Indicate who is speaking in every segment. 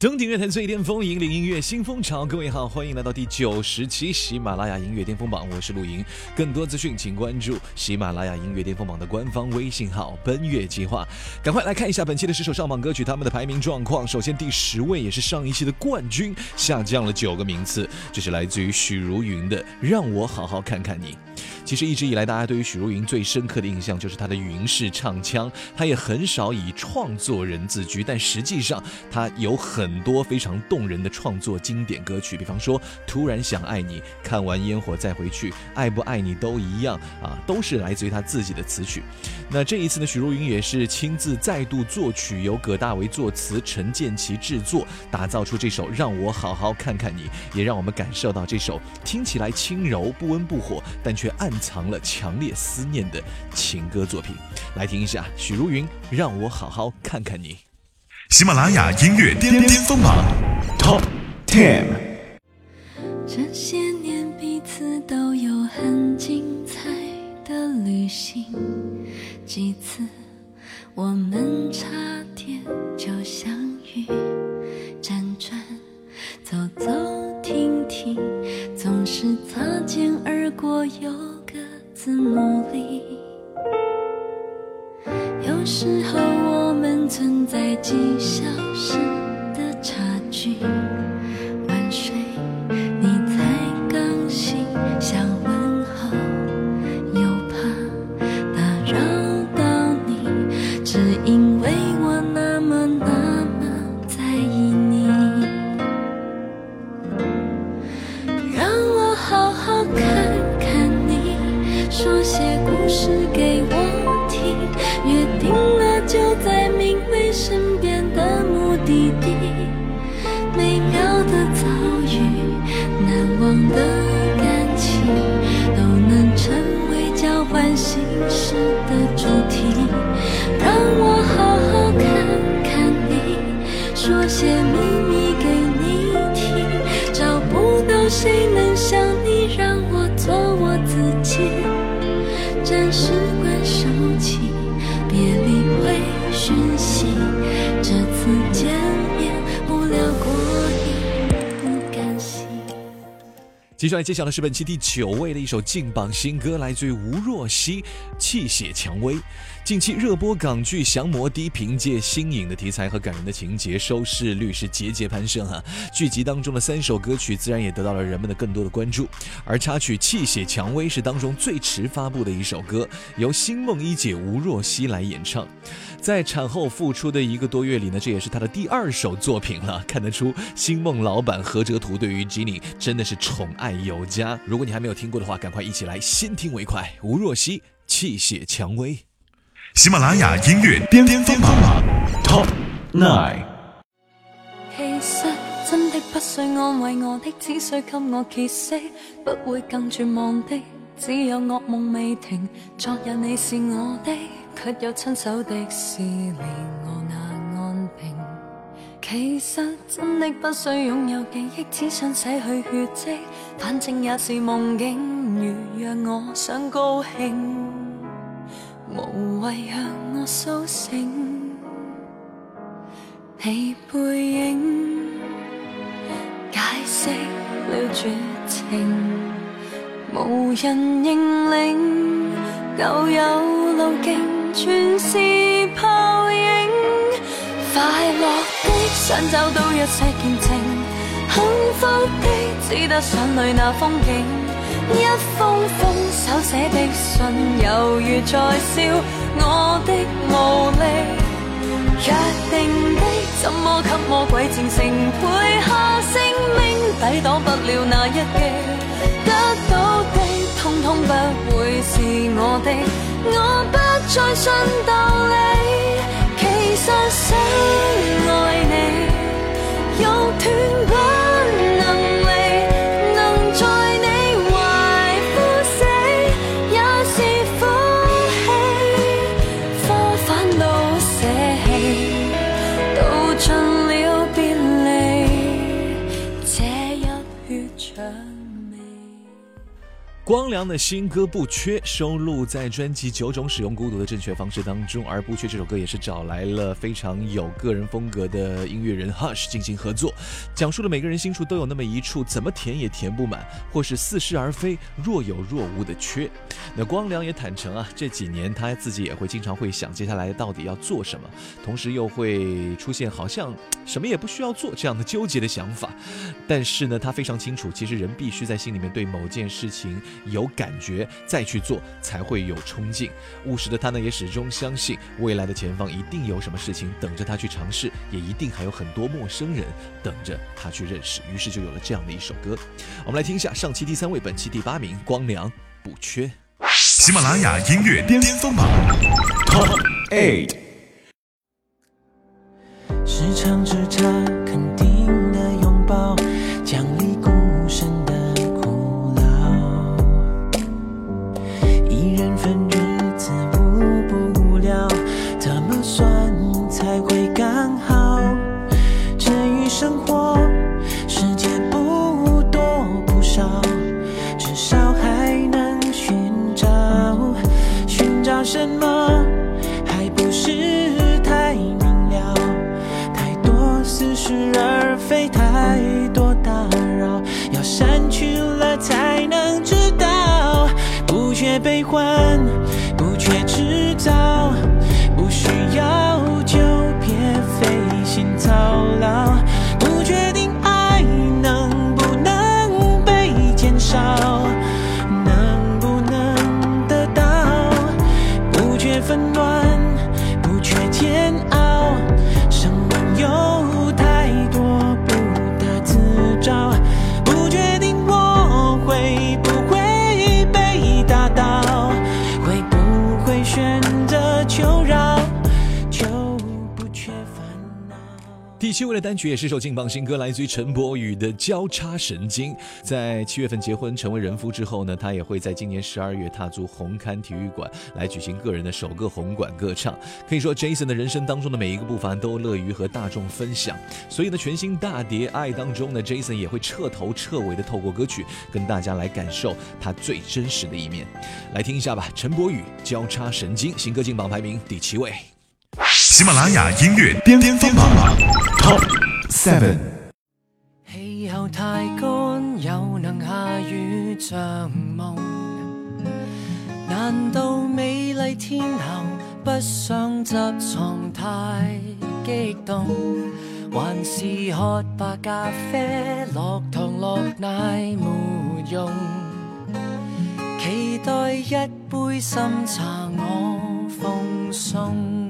Speaker 1: 登顶乐坛最巅峰，引领音乐新风潮。各位好，欢迎来到第九十期喜马拉雅音乐巅峰榜，我是陆莹。更多资讯请关注喜马拉雅音乐巅峰榜的官方微信号“奔月计划”。赶快来看一下本期的十首上榜歌曲，他们的排名状况。首先第十位也是上一期的冠军，下降了九个名次，这是来自于许茹芸的《让我好好看看你》。其实一直以来，大家对于许茹芸最深刻的印象就是她的云式唱腔，她也很少以创作人自居，但实际上她有很。很多非常动人的创作经典歌曲，比方说《突然想爱你》，看完烟火再回去，爱不爱你都一样啊，都是来自于他自己的词曲。那这一次呢，许茹芸也是亲自再度作曲，由葛大为作词，陈建奇制作，打造出这首《让我好好看看你》，也让我们感受到这首听起来轻柔、不温不火，但却暗藏了强烈思念的情歌作品。来听一下许茹芸《让我好好看看你》。
Speaker 2: 喜马拉雅音乐巅峰榜 top ten
Speaker 3: 这些年彼此都有很精彩的旅行，几次我们差点就相遇，辗转，走走停停，总是擦肩。
Speaker 1: 接下来揭晓的是本期第九位的一首劲榜新歌，来自于吴若希《泣血蔷薇》。近期热播港剧《降魔》低凭借新颖的题材和感人的情节，收视率是节节攀升哈。剧集当中的三首歌曲自然也得到了人们的更多的关注，而插曲《泣血蔷薇》是当中最迟发布的一首歌，由星梦一姐吴若希来演唱。在产后复出的一个多月里呢，这也是她的第二首作品了。看得出星梦老板何哲图对于 j e n n y 真的是宠爱。有加如果你还没有听过的话赶快一起来先听为快吴若曦气血蔷薇
Speaker 2: 喜马拉雅音乐巅峰方 top nine
Speaker 3: 其实真的不需安慰我的只需给我解释不会更绝望的只有噩梦未停昨日你是我的却又亲手的是你我那其实真的不需拥有记忆，只想洗去血迹。反正也是梦境，如让我想高兴，无谓让我苏醒。你背影，解释了绝情，无人认领，旧有路径，全是泡影。想找到一些见证幸福的，只得想里那风景。一封封手写的信，犹如在笑我的无力。约定的怎么给魔鬼战胜，背下性命，抵挡不了那一击。得到的通通不会是我的，我不再信道理。想想爱你，欲断。
Speaker 1: 光良的新歌不缺收录在专辑《九种使用孤独的正确方式》当中，而不缺这首歌也是找来了非常有个人风格的音乐人 Hush 进行合作，讲述了每个人心处都有那么一处怎么填也填不满，或是似是而非、若有若无的缺。那光良也坦诚啊，这几年他自己也会经常会想接下来到底要做什么，同时又会出现好像什么也不需要做这样的纠结的想法。但是呢，他非常清楚，其实人必须在心里面对某件事情。有感觉再去做，才会有冲劲。务实的他呢，也始终相信未来的前方一定有什么事情等着他去尝试，也一定还有很多陌生人等着他去认识。于是就有了这样的一首歌。我们来听一下上期第三位，本期第八名，光良不缺。
Speaker 4: 喜马拉雅音乐巅峰榜。
Speaker 5: 夜纷乱。
Speaker 1: 第七位的单曲也是首劲爆新歌，来自于陈柏宇的《交叉神经》。在七月份结婚成为人夫之后呢，他也会在今年十二月踏足红磡体育馆来举行个人的首个红馆歌唱。可以说，Jason 的人生当中的每一个步伐都乐于和大众分享。所以呢，全新大碟《爱》当中呢，Jason 也会彻头彻尾的透过歌曲跟大家来感受他最真实的一面。来听一下吧，陈柏宇《交叉神经》新歌劲榜排名第七位。
Speaker 4: 喜马拉雅音乐边边边网 top seven
Speaker 5: 气候太干有能下雨像梦难道美丽天后不想执床太激动还是喝白咖啡落糖落奶没用期待一杯心茶我奉送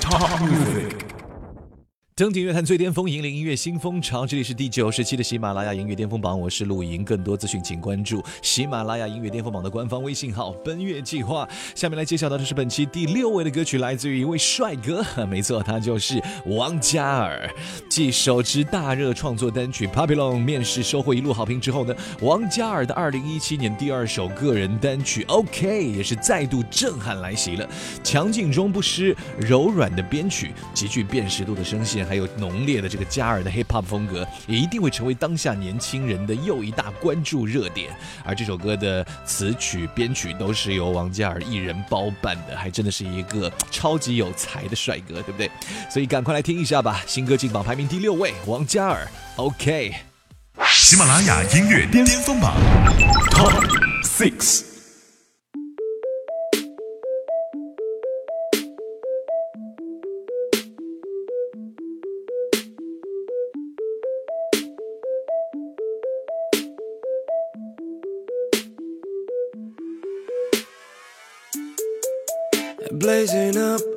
Speaker 4: Top, music.
Speaker 1: 登顶乐坛最巅峰，引领音乐新风潮。这里是第九十期的喜马拉雅音乐巅峰榜，我是陆莹。更多资讯请关注喜马拉雅音乐巅峰榜的官方微信号“奔月计划”。下面来揭晓到的，是本期第六位的歌曲，来自于一位帅哥。没错，他就是王嘉尔。继手持大热创作单曲《Papillon》面试收获一路好评之后呢，王嘉尔的二零一七年第二首个人单曲《OK》也是再度震撼来袭了。强劲中不失柔软的编曲，极具辨识度的声线。还有浓烈的这个加尔的 hip hop 风格，也一定会成为当下年轻人的又一大关注热点。而这首歌的词曲编曲都是由王嘉尔一人包办的，还真的是一个超级有才的帅哥，对不对？所以赶快来听一下吧！新歌进榜排名第六位，王嘉尔。OK，
Speaker 4: 喜马拉雅音乐巅峰榜 Top Six。
Speaker 5: rising up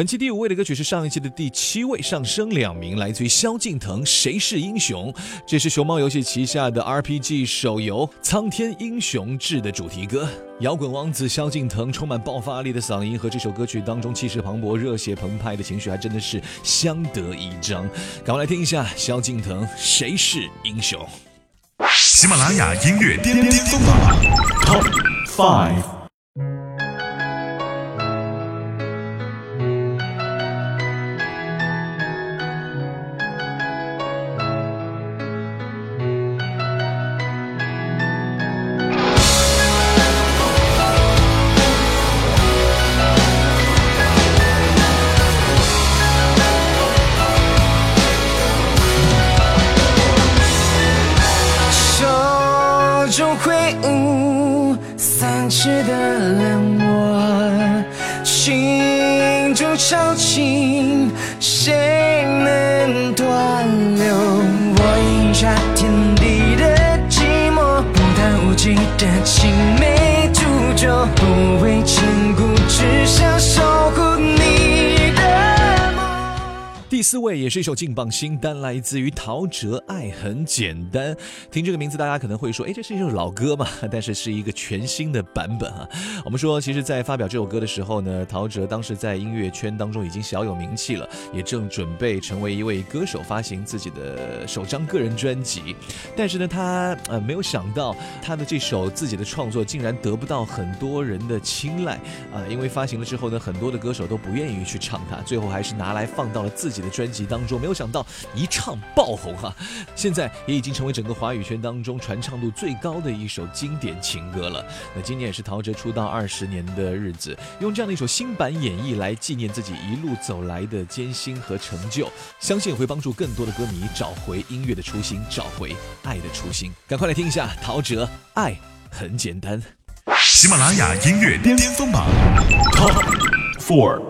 Speaker 1: 本期第五位的歌曲是上一期的第七位，上升两名，来自于萧敬腾《谁是英雄》，这是熊猫游戏旗下的 RPG 手游《苍天英雄志》的主题歌。摇滚王子萧敬腾充满爆发力的嗓音和这首歌曲当中气势磅礴、热血澎湃的情绪，还真的是相得益彰。赶快来听一下萧敬腾《谁是英雄》。
Speaker 2: 喜马拉雅音乐巅巅峰榜 Top Five。
Speaker 1: 四位也是一首劲爆新单，来自于陶喆，《爱很简单》。听这个名字，大家可能会说，哎，这是一首老歌嘛？但是是一个全新的版本啊。我们说，其实，在发表这首歌的时候呢，陶喆当时在音乐圈当中已经小有名气了，也正准备成为一位歌手，发行自己的首张个人专辑。但是呢，他呃没有想到，他的这首自己的创作竟然得不到很多人的青睐啊。因为发行了之后呢，很多的歌手都不愿意去唱它，最后还是拿来放到了自己的。专辑当中，没有想到一唱爆红哈，现在也已经成为整个华语圈当中传唱度最高的一首经典情歌了。那今年也是陶喆出道二十年的日子，用这样的一首新版演绎来纪念自己一路走来的艰辛和成就，相信也会帮助更多的歌迷找回音乐的初心，找回爱的初心。赶快来听一下陶喆《爱很简单》，
Speaker 2: 喜马拉雅音乐巅峰榜 Top Four。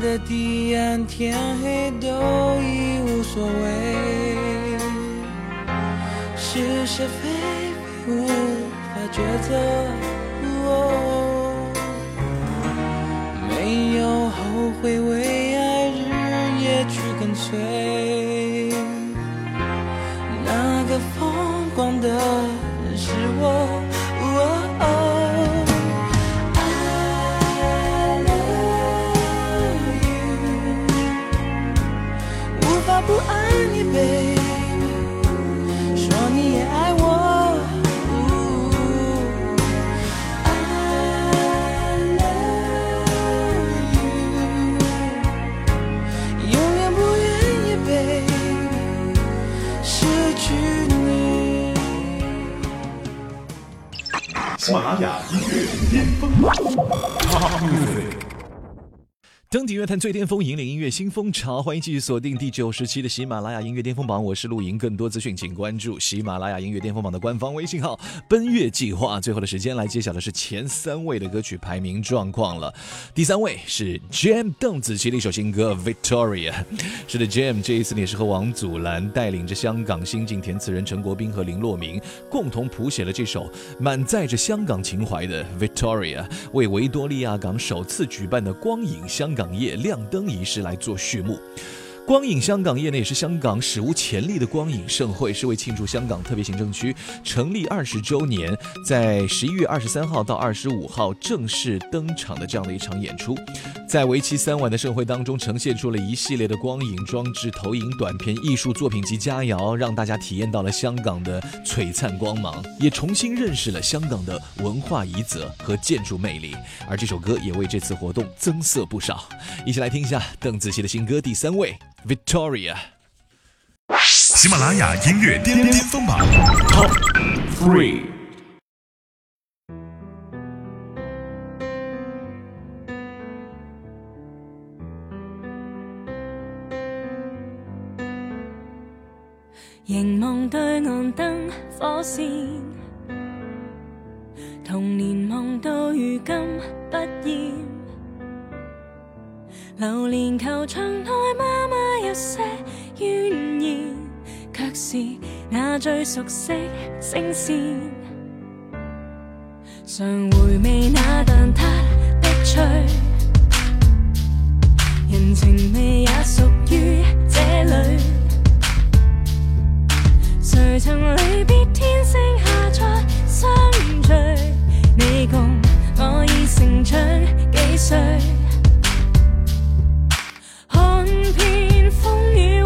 Speaker 4: 的地岸，天黑都已无所谓，是是非非无法抉择，没有后悔，为爱日夜去跟随。
Speaker 2: 玛雅音乐巅峰，
Speaker 1: 登顶乐坛最巅峰，引领音乐新风潮。欢迎继续锁定第九十期的《喜马拉雅音乐巅峰榜》，我是陆莹。更多资讯，请关注《喜马拉雅音乐巅峰榜》的官方微信号“奔月计划”。最后的时间来揭晓的是前三位的歌曲排名状况了。第三位是 JAM 邓紫棋的一首新歌《Victoria》。是的，JAM 这一次也是和王祖蓝带领着香港新晋填词人陈国斌和林洛明共同谱写了这首满载着香港情怀的《Victoria》，为维多利亚港首次举办的“光影香港”。行亮灯仪式来做序幕。光影香港业内也是香港史无前例的光影盛会，是为庆祝香港特别行政区成立二十周年，在十一月二十三号到二十五号正式登场的这样的一场演出。在为期三晚的盛会当中，呈现出了一系列的光影装置、投影短片、艺术作品及佳肴，让大家体验到了香港的璀璨光芒，也重新认识了香港的文化遗泽和建筑魅力。而这首歌也为这次活动增色不少，一起来听一下邓紫棋的新歌第三位。Victoria。
Speaker 3: 喜马拉雅音乐巅巅风暴 Top Three。
Speaker 6: 凝望对岸灯火线，童年梦到如今不厌。流连球场内，妈妈有些怨言，却是那最熟悉声线。常回味那蛋挞的脆，人情味也属于这里。谁曾离别，天星下再相聚？你共我已成长几岁？风雨。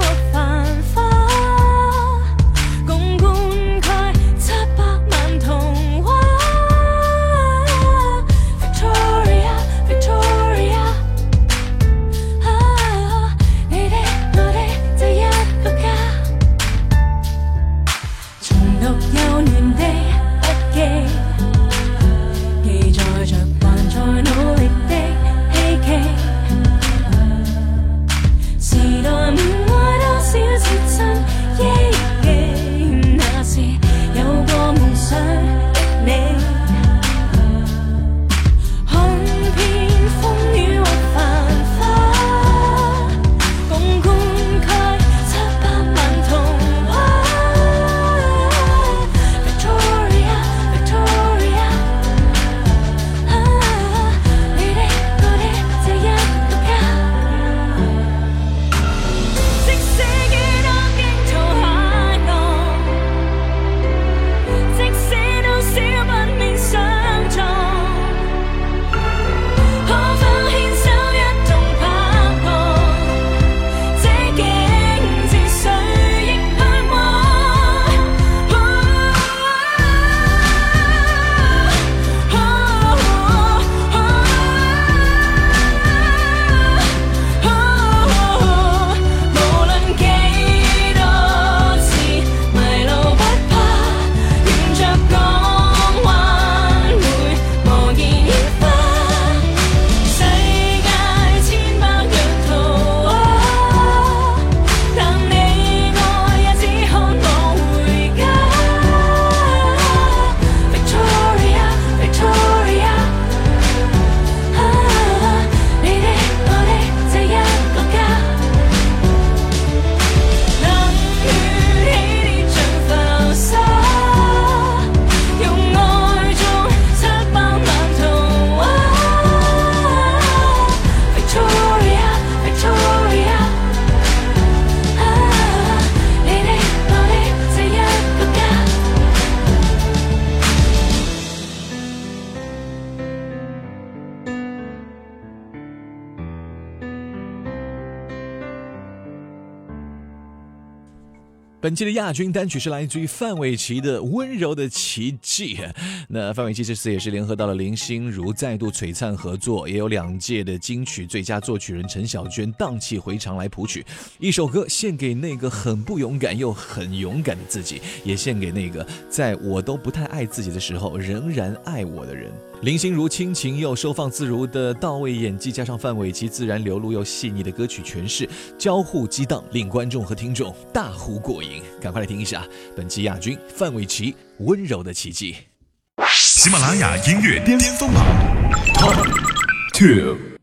Speaker 1: 本期的亚军单曲是来自于范玮琪的《温柔的奇迹》，那范玮琪这次也是联合到了林心如再度璀璨合作，也有两届的金曲最佳作曲人陈小娟荡气回肠来谱曲，一首歌献给那个很不勇敢又很勇敢的自己，也献给那个在我都不太爱自己的时候仍然爱我的人。林心如亲情又收放自如的到位演技，加上范玮琪自然流露又细腻的歌曲诠释，交互激荡，令观众和听众大呼过瘾。赶快来听一下本期亚军范玮琪《温柔的奇迹》。
Speaker 3: 喜马拉雅音乐巅峰榜。Top Two。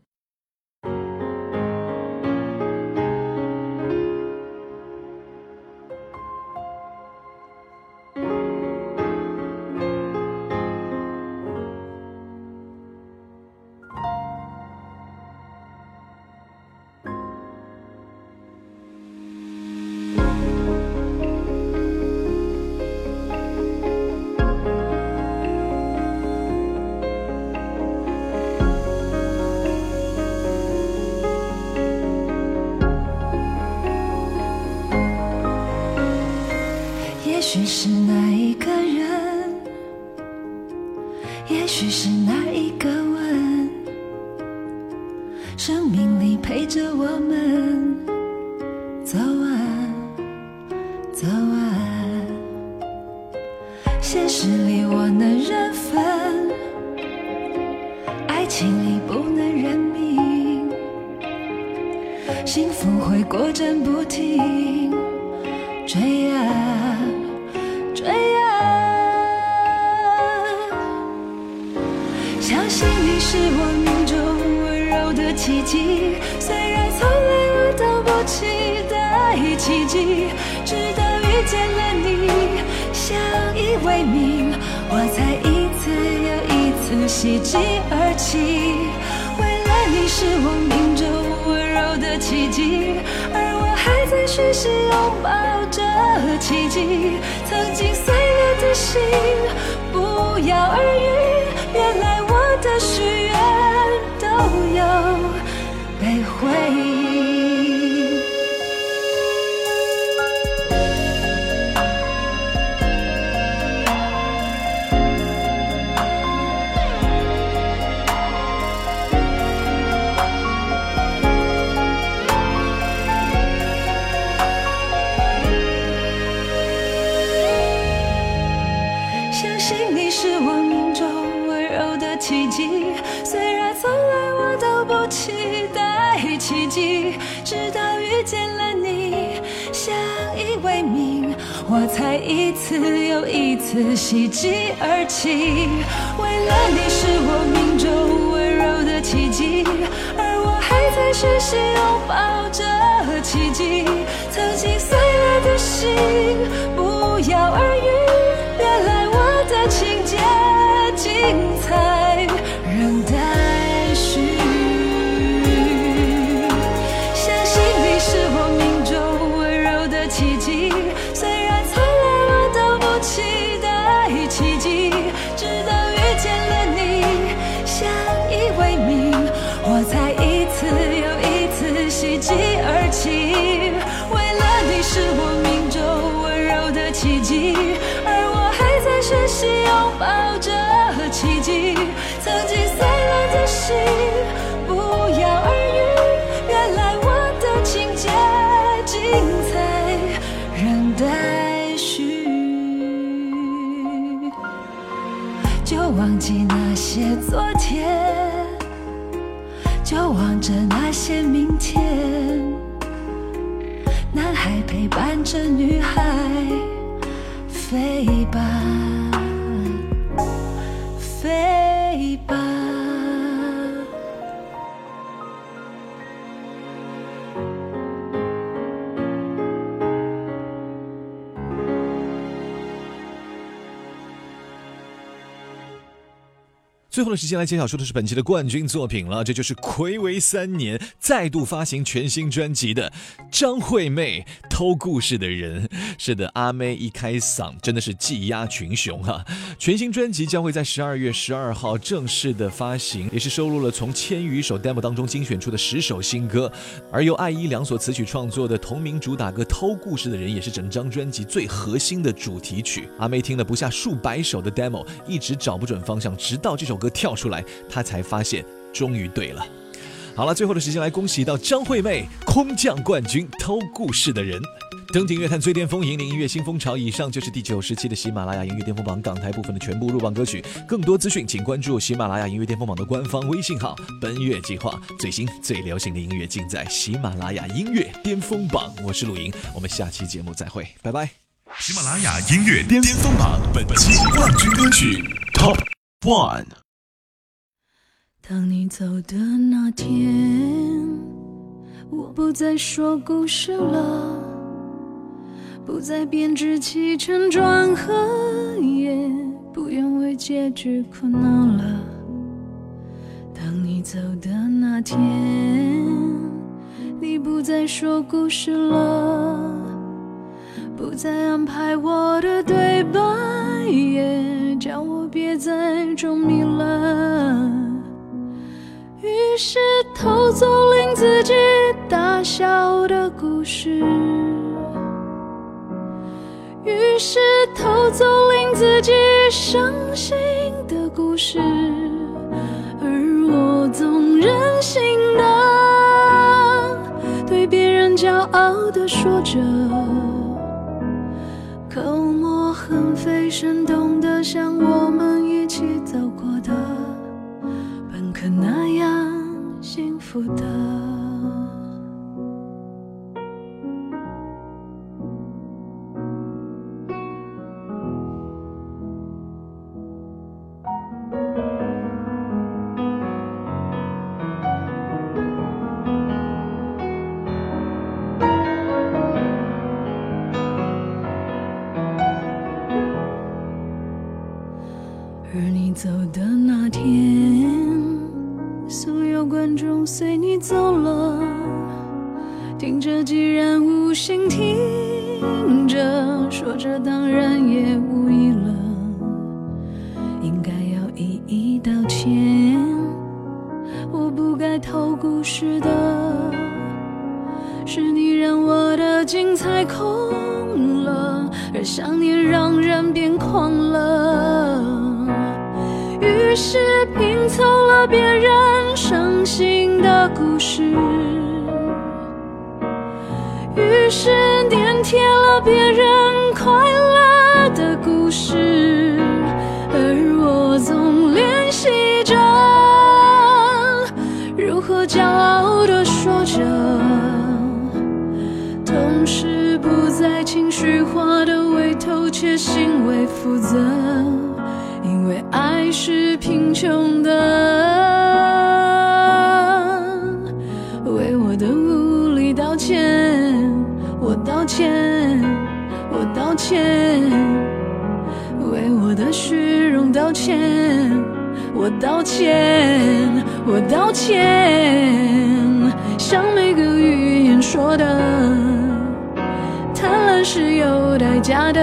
Speaker 3: 相信你是我命中温柔的奇迹，虽然从来我都不期待奇迹，直到遇见了你，相依为命，我才一次又一次喜极而泣。为了你是我命中温柔的奇迹，而我还在学习拥抱着奇迹。曾经碎月的心，不期而遇，原来我。的许愿都有被回。奇迹，虽然从来我都不期待奇迹，直到遇见了你，相依为命，我才一次又一次喜极而泣。为了你，是我命中温柔的奇迹，而我还在学习拥抱着奇迹。曾经碎了的心，不期而遇，原来我的情节精彩。抱着奇迹，曾经碎了的心，不药而愈。原来我的情节精彩，人待续。就忘记那些昨天，就望着那些明天。男孩陪伴着女孩，飞吧。
Speaker 1: 最后的时间来揭晓说的是本期的冠军作品了，这就是魁违三年再度发行全新专辑的张惠妹，《偷故事的人》。是的，阿妹一开嗓，真的是技压群雄哈！全新专辑将会在十二月十二号正式的发行，也是收录了从千余首 demo 当中精选出的十首新歌，而由爱一两所词曲创作的同名主打歌《偷故事的人》，也是整张专辑最核心的主题曲。阿妹听了不下数百首的 demo，一直找不准方向，直到这首歌跳出来，她才发现终于对了。好了，最后的时间来恭喜到张惠妹空降冠军《偷故事的人》。登顶乐坛最巅峰，引领音乐新风潮。以上就是第九十期的喜马拉雅音乐巅峰榜港台部分的全部入榜歌曲。更多资讯，请关注喜马拉雅音乐巅峰榜的官方微信号“奔月计划”。最新最流行的音乐尽在喜马拉雅音乐巅峰榜。我是陆莹，我们下期节目再会，拜拜。
Speaker 2: 喜马拉雅音乐巅峰榜本期冠军歌曲 Top One。
Speaker 7: 当你走的那天，我不再说故事了。不再编织起承转合，也不用为结局苦恼了。当你走的那天，你不再说故事了，不再安排我的对白，也叫我别再装迷了。于是偷走令自己大笑的故事。于是偷走令自己伤心的故事，而我总任性的对别人骄傲的说着，口沫横飞，生动的像我们一起走过的，本可那样幸福的。听着，说着，当然也无意了。应该要一一道歉，我不该偷故事的。是你让我的精彩空了，而想念让人变狂了。于是拼凑了别人伤心的故事。贴了别人快乐的故事，而我总练习着如何骄傲的说着，同时不再情绪化的为偷窃行为负责，因为爱是贫穷的。我道歉，我道歉，像每个语言说的，贪婪是有代价的。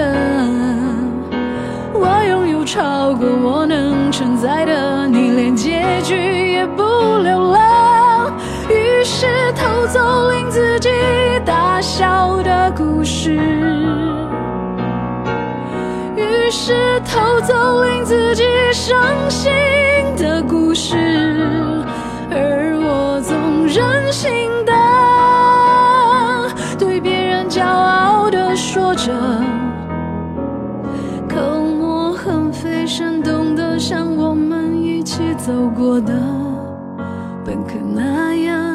Speaker 7: 我拥有超过我能承载的，你连结局也不留了。于是偷走令自己大笑的故事，于是偷走令自己伤心。口沫横飞，生动得像我们一起走过的本可那样。